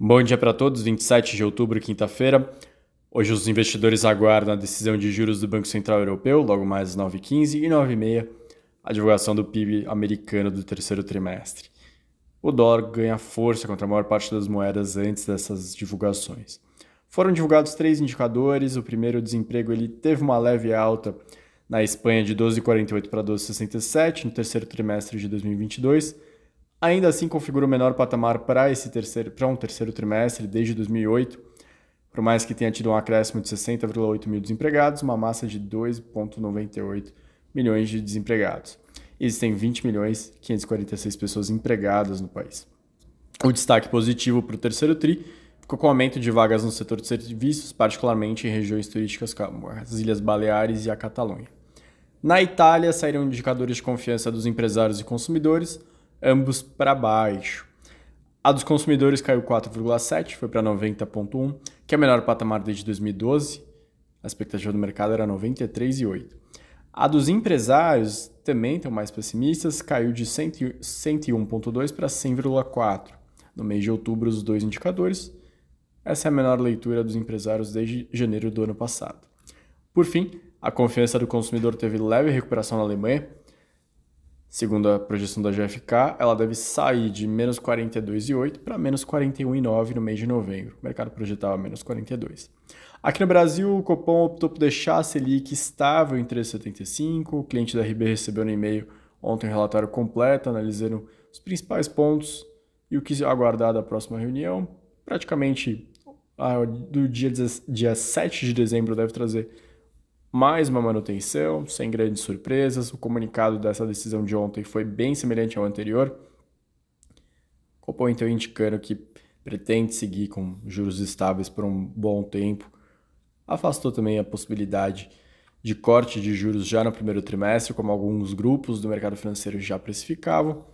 Bom dia para todos, 27 de outubro, quinta-feira. Hoje os investidores aguardam a decisão de juros do Banco Central Europeu, logo mais às 9h15 e 9h30, a divulgação do PIB americano do terceiro trimestre. O dólar ganha força contra a maior parte das moedas antes dessas divulgações. Foram divulgados três indicadores. O primeiro, o desemprego, ele teve uma leve alta na Espanha de 12,48 para 12,67 no terceiro trimestre de 2022 Ainda assim, configura o menor patamar para esse terceiro, para um terceiro trimestre desde 2008, por mais que tenha tido um acréscimo de 60,8 mil desempregados, uma massa de 2,98 milhões de desempregados. Existem 20 milhões 546 pessoas empregadas no país. O destaque positivo para o terceiro TRI ficou com o aumento de vagas no setor de serviços, particularmente em regiões turísticas como as Ilhas Baleares e a Catalunha. Na Itália, saíram indicadores de confiança dos empresários e consumidores, ambos para baixo. A dos consumidores caiu 4,7, foi para 90,1, que é o menor patamar desde 2012. A expectativa do mercado era 93,8. A dos empresários também estão mais pessimistas, caiu de 101,2 para 100,4. No mês de outubro, os dois indicadores. Essa é a menor leitura dos empresários desde janeiro do ano passado. Por fim, a confiança do consumidor teve leve recuperação na Alemanha, Segundo a projeção da GFK, ela deve sair de menos 42,8 para menos 41,9 no mês de novembro. O mercado projetava menos 42. Aqui no Brasil, o Copom optou por deixar a Selic estável em 3,75. O cliente da RB recebeu no e-mail ontem um relatório completo, analisando os principais pontos e o que aguardar da próxima reunião. Praticamente do dia, dia 7 de dezembro deve trazer mais uma manutenção, sem grandes surpresas. O comunicado dessa decisão de ontem foi bem semelhante ao anterior. Copom então indicando que pretende seguir com juros estáveis por um bom tempo. Afastou também a possibilidade de corte de juros já no primeiro trimestre, como alguns grupos do mercado financeiro já precificavam,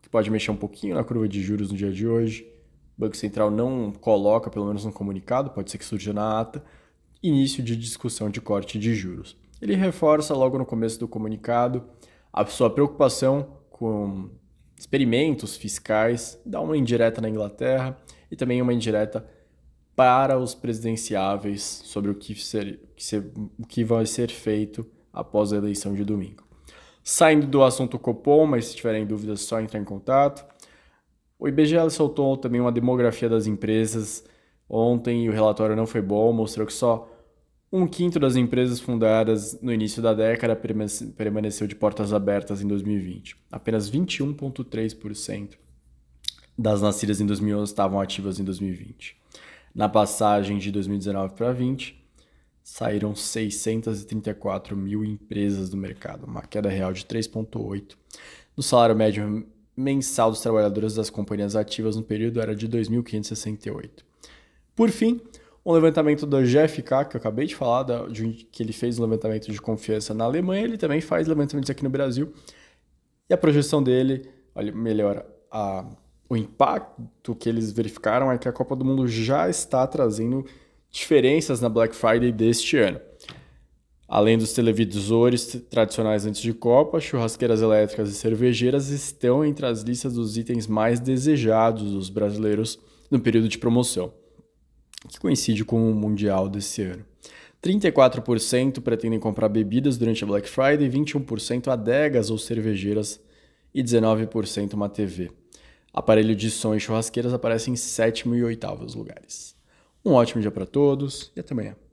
que pode mexer um pouquinho na curva de juros no dia de hoje. O Banco Central não coloca, pelo menos no comunicado, pode ser que surja na ata, início de discussão de corte de juros. Ele reforça logo no começo do comunicado a sua preocupação com experimentos fiscais, dá uma indireta na Inglaterra e também uma indireta para os presidenciáveis sobre o que, ser, o que vai ser feito após a eleição de domingo. Saindo do assunto Copom, mas se tiverem dúvidas, só entrar em contato. O IBGE soltou também uma demografia das empresas ontem o relatório não foi bom, mostrou que só um quinto das empresas fundadas no início da década permaneceu de portas abertas em 2020. Apenas 21,3% das nascidas em 2011 estavam ativas em 2020. Na passagem de 2019 para 2020, saíram 634 mil empresas do mercado, uma queda real de 3,8%. No salário médio mensal dos trabalhadores das companhias ativas no período era de 2.568. Por fim, um levantamento do GFK, que eu acabei de falar, da, de, que ele fez um levantamento de confiança na Alemanha, ele também faz levantamentos aqui no Brasil. E a projeção dele, olha, melhora, a, o impacto que eles verificaram é que a Copa do Mundo já está trazendo diferenças na Black Friday deste ano. Além dos televisores tradicionais antes de Copa, churrasqueiras elétricas e cervejeiras estão entre as listas dos itens mais desejados dos brasileiros no período de promoção que coincide com o Mundial desse ano. 34% pretendem comprar bebidas durante a Black Friday, 21% adegas ou cervejeiras e 19% uma TV. Aparelho de som e churrasqueiras aparecem em sétimo e oitavo lugares. Um ótimo dia para todos e até amanhã.